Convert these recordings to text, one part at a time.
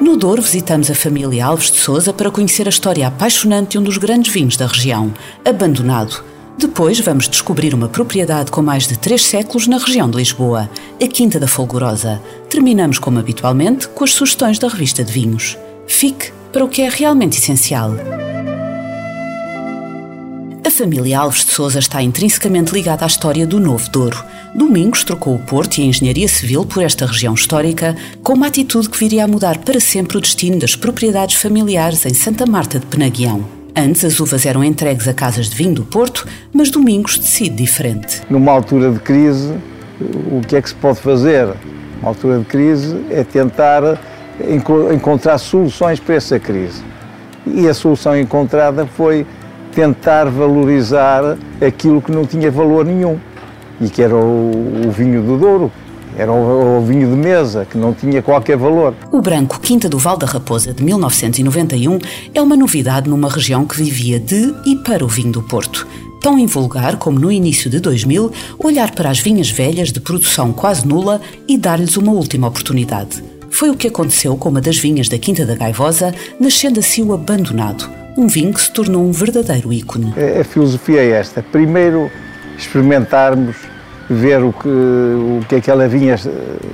No Douro visitamos a família Alves de Souza para conhecer a história apaixonante de um dos grandes vinhos da região, Abandonado. Depois vamos descobrir uma propriedade com mais de três séculos na região de Lisboa, a Quinta da Folgorosa. Terminamos, como habitualmente, com as sugestões da revista de vinhos. Fique para o que é realmente essencial. A família Alves de Souza está intrinsecamente ligada à história do Novo Douro. Domingos trocou o Porto e a engenharia civil por esta região histórica, com uma atitude que viria a mudar para sempre o destino das propriedades familiares em Santa Marta de Penaguião. Antes as uvas eram entregues a casas de vinho do Porto, mas Domingos decide diferente. Numa altura de crise, o que é que se pode fazer? Uma altura de crise é tentar encontrar soluções para essa crise. E a solução encontrada foi tentar valorizar aquilo que não tinha valor nenhum e que era o, o vinho do Douro, era o, o, vinho de mesa, que não tinha qualquer valor. O branco Quinta do Val da Raposa de 1991 é uma novidade numa região que vivia de e para o vinho do Porto. Tão invulgar como no início de 2000, olhar para as vinhas velhas de produção quase nula e dar-lhes uma última oportunidade. Foi o que aconteceu com uma das vinhas da Quinta da Gaivosa, nascendo assim o Abandonado, um vinho que se tornou um verdadeiro ícone. A, filosofia é esta: primeiro experimentarmos, ver o que, o que aquela vinha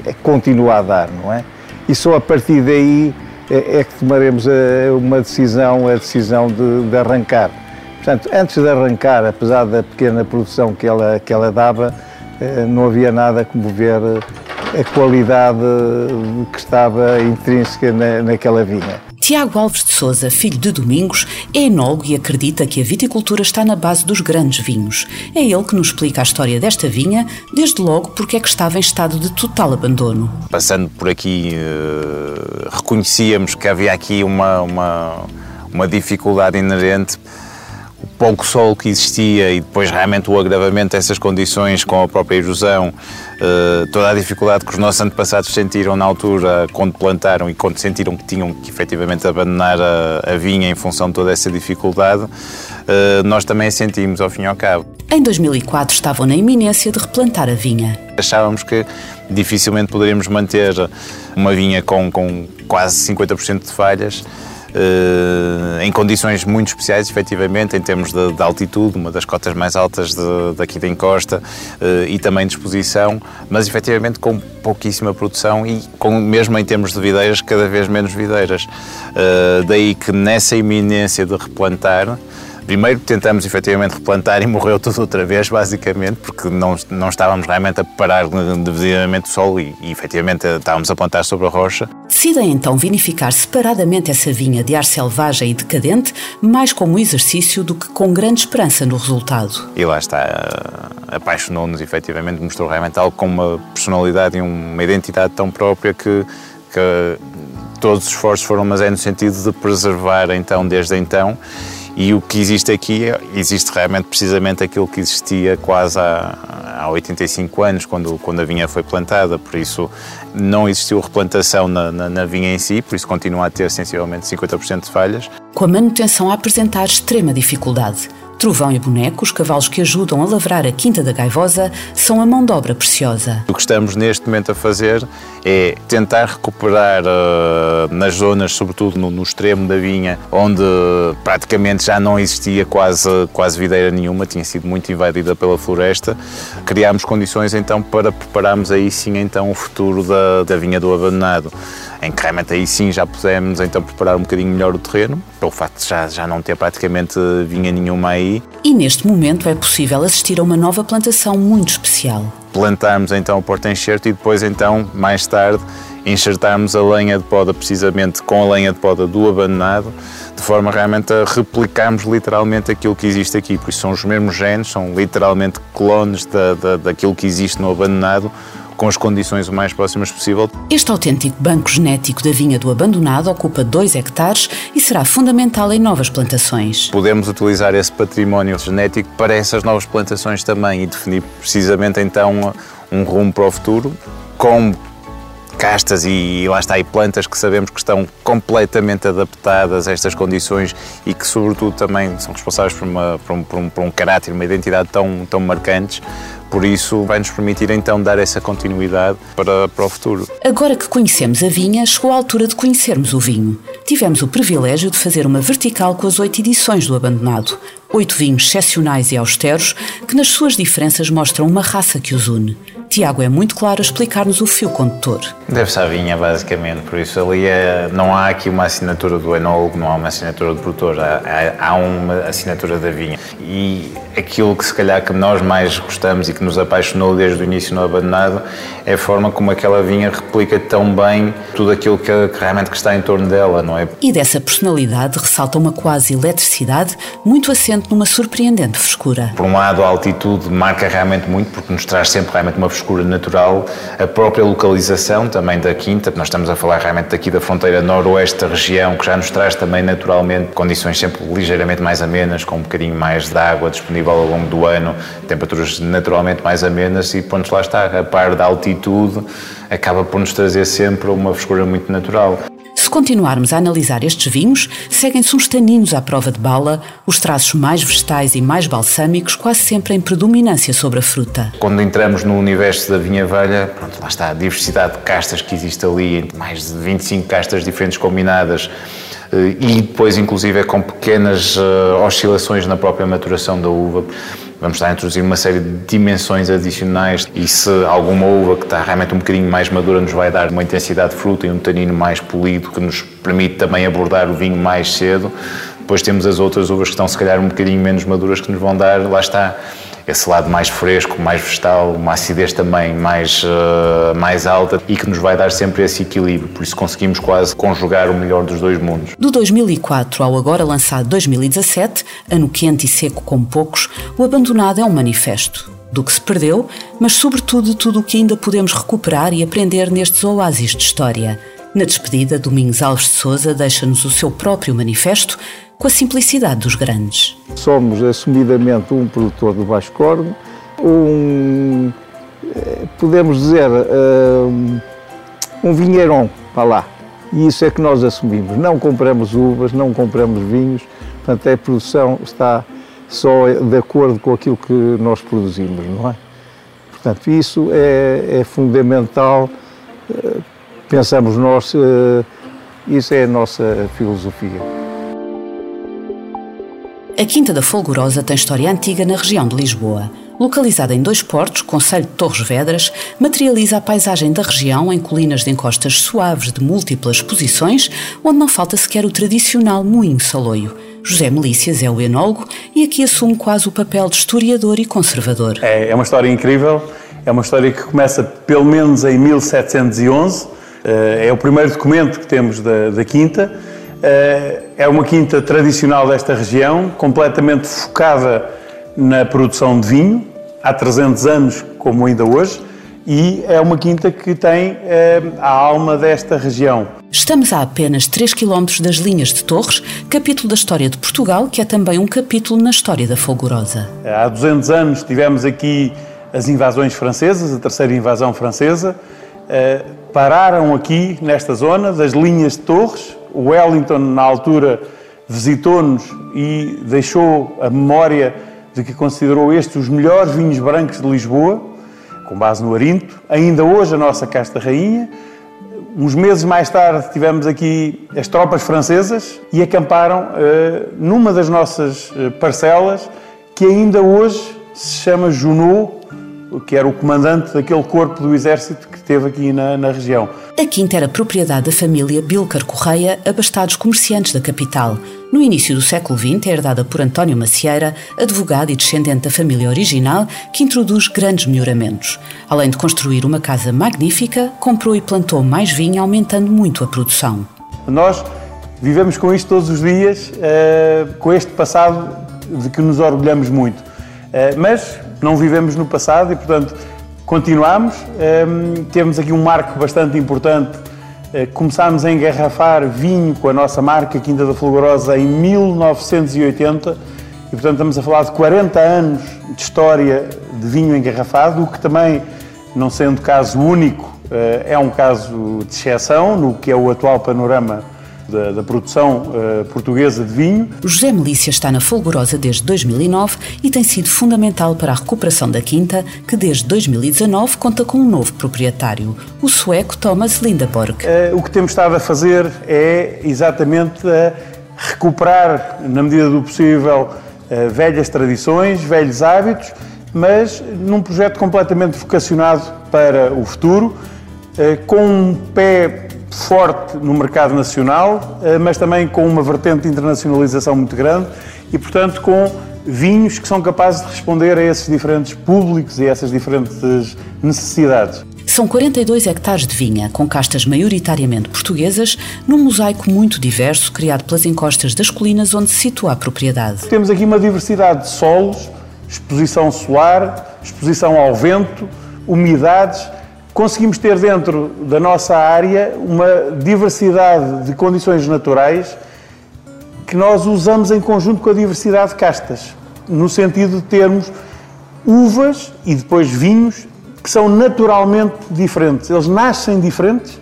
eh, continua a dar, não é? E só a partir daí é, é que tomaremos a, uma decisão, a decisão de, de, arrancar. Portanto, antes de arrancar, apesar da pequena produção que ela, que ela dava, eh, não havia nada como ver a qualidade que estava intrínseca na, naquela vinha. Tiago Alves de Souza, filho de Domingos, é enólogo e acredita que a viticultura está na base dos grandes vinhos. É ele que nos explica a história desta vinha, desde logo porque é que estava em estado de total abandono. Passando por aqui, uh, reconhecíamos que havia aqui uma, uma, uma dificuldade inerente pouco sol que existia e depois realmente o agravamento dessas condições com a própria erosão, eh, toda a dificuldade que os nossos antepassados sentiram na altura quando plantaram e quando sentiram que tinham que efetivamente abandonar a, vinha em função de toda essa dificuldade, eh, nós também a sentimos ao fim e ao cabo. Em 2004 estavam na iminência de replantar a vinha. Achávamos que dificilmente poderíamos manter uma vinha com, com quase 50% de falhas em condições muito especiais, efetivamente, em termos de, de altitude, uma das cotas mais altas de, daqui da encosta uh, e também de exposição, mas efetivamente com pouquíssima produção e com, mesmo em termos de videiras, cada vez menos videiras. Uh, daí que nessa iminência de replantar, Primeiro tentamos efetivamente replantar e morreu tudo outra vez, basicamente, porque não, não estávamos realmente a preparar devidamente o solo e, e efetivamente estávamos a plantar sobre a rocha. Decidem então vinificar separadamente essa vinha de ar selvagem e decadente, mais como exercício do que com grande esperança no resultado. E lá está, apaixonou-nos efetivamente, mostrou realmente algo com uma personalidade e uma identidade tão própria que, que todos os esforços foram, mas é no sentido de preservar então, desde então, e o que existe aqui, existe realmente precisamente aquilo que existia quase há, há 85 anos, quando, quando a vinha foi plantada, por isso não existiu replantação na, na, na vinha em si, por isso continua a ter sensivelmente 50% de falhas. Com a manutenção a apresentar extrema dificuldade. Trovão e Boneco, os cavalos que ajudam a lavrar a Quinta da Gaivosa, são a mão de obra preciosa. O que estamos neste momento a fazer é tentar recuperar uh, nas zonas, sobretudo no, no, extremo da vinha, onde praticamente já não existia quase, quase videira nenhuma, tinha sido muito invadida pela floresta. Criámos condições então para prepararmos aí sim então o futuro da, da vinha do abandonado em que realmente aí sim já pudemos então preparar um bocadinho melhor o terreno, pelo facto de já, já não ter praticamente vinha nenhuma aí. E neste momento é possível assistir a uma nova plantação muito especial. Plantarmos então o porta-enxerto e depois então, mais tarde, enxertarmos a lenha de poda precisamente com a lenha de poda do abandonado, de forma realmente a replicarmos literalmente aquilo que existe aqui, por isso são os mesmos genes, são literalmente clones da, da, daquilo que existe no abandonado, com as condições o mais próximas possível. Este autêntico banco genético da vinha do abandonado ocupa 2 hectares e será fundamental em novas plantações. Podemos utilizar esse património genético para essas novas plantações também e definir precisamente então um rumo para o futuro com castas e lá está, e plantas que sabemos que estão completamente adaptadas a estas condições e que, sobretudo, também são responsáveis por, uma, por, um, por, um, por um caráter, uma identidade tão, tão marcantes. Por isso, vai nos permitir então dar essa continuidade para, para o futuro. Agora que conhecemos a vinha, chegou a altura de conhecermos o vinho. Tivemos o privilégio de fazer uma vertical com as oito edições do Abandonado. Oito vinhos excepcionais e austeros que, nas suas diferenças, mostram uma raça que os une. Tiago é muito claro a explicar-nos o fio condutor. Deve-se à vinha, basicamente, por isso ali é, não há aqui uma assinatura do enólogo, não há uma assinatura do produtor, há, há, há uma assinatura da vinha. E aquilo que se calhar que nós mais gostamos e que nos apaixonou desde o início no Abandonado é a forma como aquela vinha replica tão bem tudo aquilo que, que realmente que está em torno dela, não é? E dessa personalidade ressalta uma quase eletricidade muito assente numa surpreendente frescura. Por um lado, a altitude marca realmente muito porque nos traz sempre realmente uma frescura natural, a própria localização também da quinta, nós estamos a falar realmente daqui da fronteira noroeste da região, que já nos traz também naturalmente condições sempre ligeiramente mais amenas, com um bocadinho mais de água disponível ao longo do ano, temperaturas naturalmente mais amenas e pontos lá está, a par da altitude, acaba por nos trazer sempre uma frescura muito natural. Se continuarmos a analisar estes vinhos, seguem-se uns taninos à prova de bala, os traços mais vegetais e mais balsâmicos, quase sempre em predominância sobre a fruta. Quando entramos no universo da vinha velha, pronto, lá está a diversidade de castas que existe ali, mais de 25 castas diferentes combinadas, eh, e depois, inclusive, é com pequenas uh, oscilações na própria maturação da uva. Vamos estar a introduzir uma série de dimensões adicionais e se alguma uva que está realmente um bocadinho mais madura nos vai dar uma intensidade de fruta e um tanino mais polido que nos permite também abordar o vinho mais cedo, depois temos as outras uvas que estão se calhar um bocadinho menos maduras que nos vão dar, lá está, esse lado mais fresco, mais vegetal, uma acidez também mais, uh, mais alta e que nos vai dar sempre esse equilíbrio. Por isso conseguimos quase conjugar o melhor dos dois mundos. Do 2004 ao agora lançado 2017, ano quente e seco como poucos, o Abandonado é um manifesto do que se perdeu, mas sobretudo tudo o que ainda podemos recuperar e aprender nestes oásis de história. Na despedida, Domingos Alves de Souza deixa-nos o seu próprio manifesto com a simplicidade dos grandes. Somos assumidamente um produtor de baixo corno, um, eh, podemos dizer, um, um vinheirão para lá. E isso é que nós assumimos. Não compramos uvas, não compramos vinhos, portanto a produção está só de acordo com aquilo que nós produzimos, não é? Portanto, isso é, é fundamental, eh, pensamos nós, eh, isso é a nossa filosofia. A Quinta da Folgorosa tem história antiga na região de Lisboa. Localizada em dois portos, Conselho de Torres Vedras, materializa a paisagem da região em colinas de encostas suaves de múltiplas posições, onde não falta sequer o tradicional moinho saloio. José Melícias é o enólogo e aqui assume quase o papel de historiador e conservador. É, é uma história incrível, é uma história que começa pelo menos em 1711, eh, é o primeiro documento que temos da, da Quinta é uma quinta tradicional desta região, completamente focada na produção de vinho, há 300 anos, como ainda hoje, e é uma quinta que tem eh, a alma desta região. Estamos a apenas 3 km das linhas de Torres, capítulo da história de Portugal, que é também um capítulo na história da Folgorosa. Há 200 anos tivemos aqui as invasões francesas, a terceira invasão francesa, eh, pararam aqui nesta zona das linhas de Torres, o Wellington, na altura, visitou-nos e deixou a memória de que considerou estes os melhores vinhos brancos de Lisboa, com base no Arinto. Ainda hoje, a nossa Casta Rainha. Uns meses mais tarde, tivemos aqui as tropas francesas e acamparam uh, numa das nossas eh, parcelas, que ainda hoje se chama Junot, que era o comandante daquele corpo do exército que esteve aqui na, na região. A quinta era propriedade da família Bilcar Correia, abastados comerciantes da capital. No início do século XX é herdada por António Macieira, advogado e descendente da família original, que introduz grandes melhoramentos. Além de construir uma casa magnífica, comprou e plantou mais vinho, aumentando muito a produção. Nós vivemos com isto todos os dias, eh, com este passado de que nos orgulhamos muito. Eh, mas não vivemos no passado e, portanto, Continuamos, ehm, temos aqui um marco bastante importante. Eh, começámos a engarrafar vinho com a nossa marca Quinta da Fulgurosa em 1980 e, portanto, estamos a falar de 40 anos de história de vinho engarrafado, o que também, não sendo caso único, eh, é um caso de exceção no que é o atual panorama da, da produção uh, portuguesa de vinho. O José Melícia está na Folgorosa desde 2009 e tem sido fundamental para a recuperação da quinta, que desde 2019 conta com um novo proprietário, o sueco Thomas Lindeborg. Uh, o que temos estado a fazer é exatamente a recuperar, na medida do possível, uh, velhas tradições, velhos hábitos, mas num projeto completamente vocacionado para o futuro, com um pé forte no mercado nacional, eh, mas também com uma vertente de internacionalização muito grande e, portanto, com vinhos que são capazes de responder a esses diferentes públicos e a essas diferentes necessidades. São 42 hectares de vinha, com castas maioritariamente portuguesas, num mosaico muito diverso criado pelas encostas das colinas onde se situa a propriedade. Temos aqui uma diversidade de solos, exposição solar, exposição ao vento, umidades conseguimos ter dentro da nossa área uma diversidade de condições naturais que nós usamos em conjunto com a diversidade de castas, no sentido de termos uvas e depois vinhos que são naturalmente diferentes. Eles nascem diferentes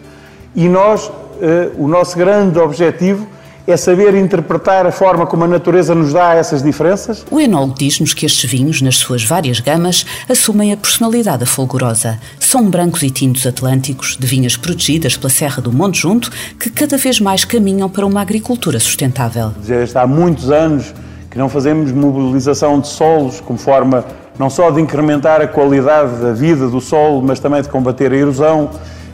e nós, eh, o nosso grande objetivo é saber interpretar a forma como a natureza nos dá essas diferenças. O enólogo diz-nos que estes vinhos, nas suas várias gamas, assumem a personalidade fulgurosa. São brancos e tintos atlânticos, de vinhas protegidas pela Serra do Monte Junto, que cada vez mais caminham para uma agricultura sustentável. Já há muitos anos que não fazemos mobilização de solos como forma não só de incrementar a qualidade da vida do solo, mas também de combater a erosão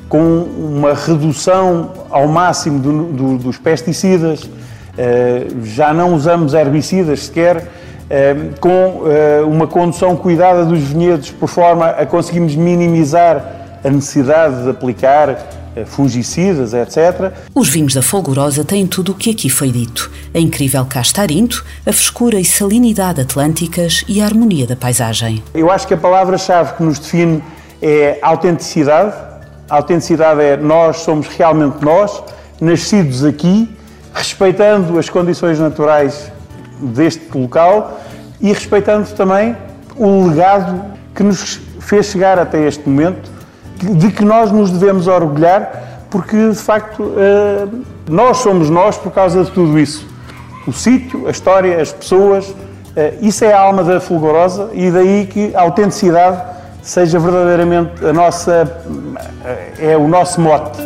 com uma redução ao máximo do, do, dos pesticidas, eh, já não usamos herbicidas sequer, eh, com eh, uma condução cuidada dos vinhedos por forma a conseguirmos minimizar a necessidade de aplicar fungicidas, etc. Os vinhos da Folgorosa têm tudo o que aqui foi dito: a incrível casta arinto, a frescura e salinidade atlânticas e a harmonia da paisagem. Eu acho que a palavra-chave que nos define é autenticidade, a autenticidade é nós somos realmente nós, nascidos aqui, respeitando as condições naturais deste local e respeitando também o legado que nos fez chegar até este momento, de que nós nos devemos orgulhar, porque de facto eh, nós somos nós por causa de tudo isso. O sítio, a história, as pessoas, eh, isso é a alma da Fulgorosa e daí que a autenticidade seja verdadeiramente a nossa é o nosso mote.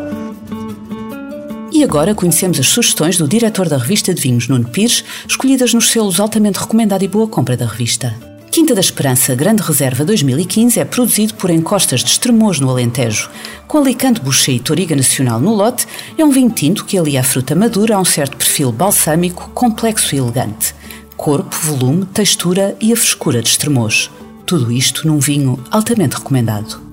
E agora conhecemos as sugestões do diretor da revista de vinhos, Nuno Pires, escolhidas nos selos altamente recomendado e boa compra da revista. Quinta da Esperança Grande Reserva 2015 é produzido por Encostas de Estremoz, no Alentejo. Com Alicante Boucher e Toriga Nacional no lote, é um vinho tinto que alia a fruta madura a um certo perfil balsâmico, complexo e elegante. Corpo, volume, textura e a frescura de Estremoz. Tudo isto num vinho altamente recomendado.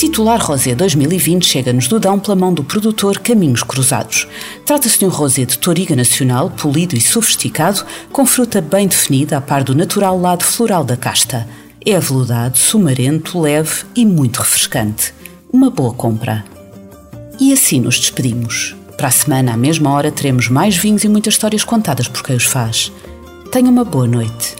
Titular Rosé 2020 chega-nos do Dão pela mão do produtor Caminhos Cruzados. Trata-se de um rosé de Toriga Nacional, polido e sofisticado, com fruta bem definida a par do natural lado floral da casta. É aveludado, sumarento, leve e muito refrescante. Uma boa compra. E assim nos despedimos. Para a semana, à mesma hora, teremos mais vinhos e muitas histórias contadas por quem os faz. Tenha uma boa noite.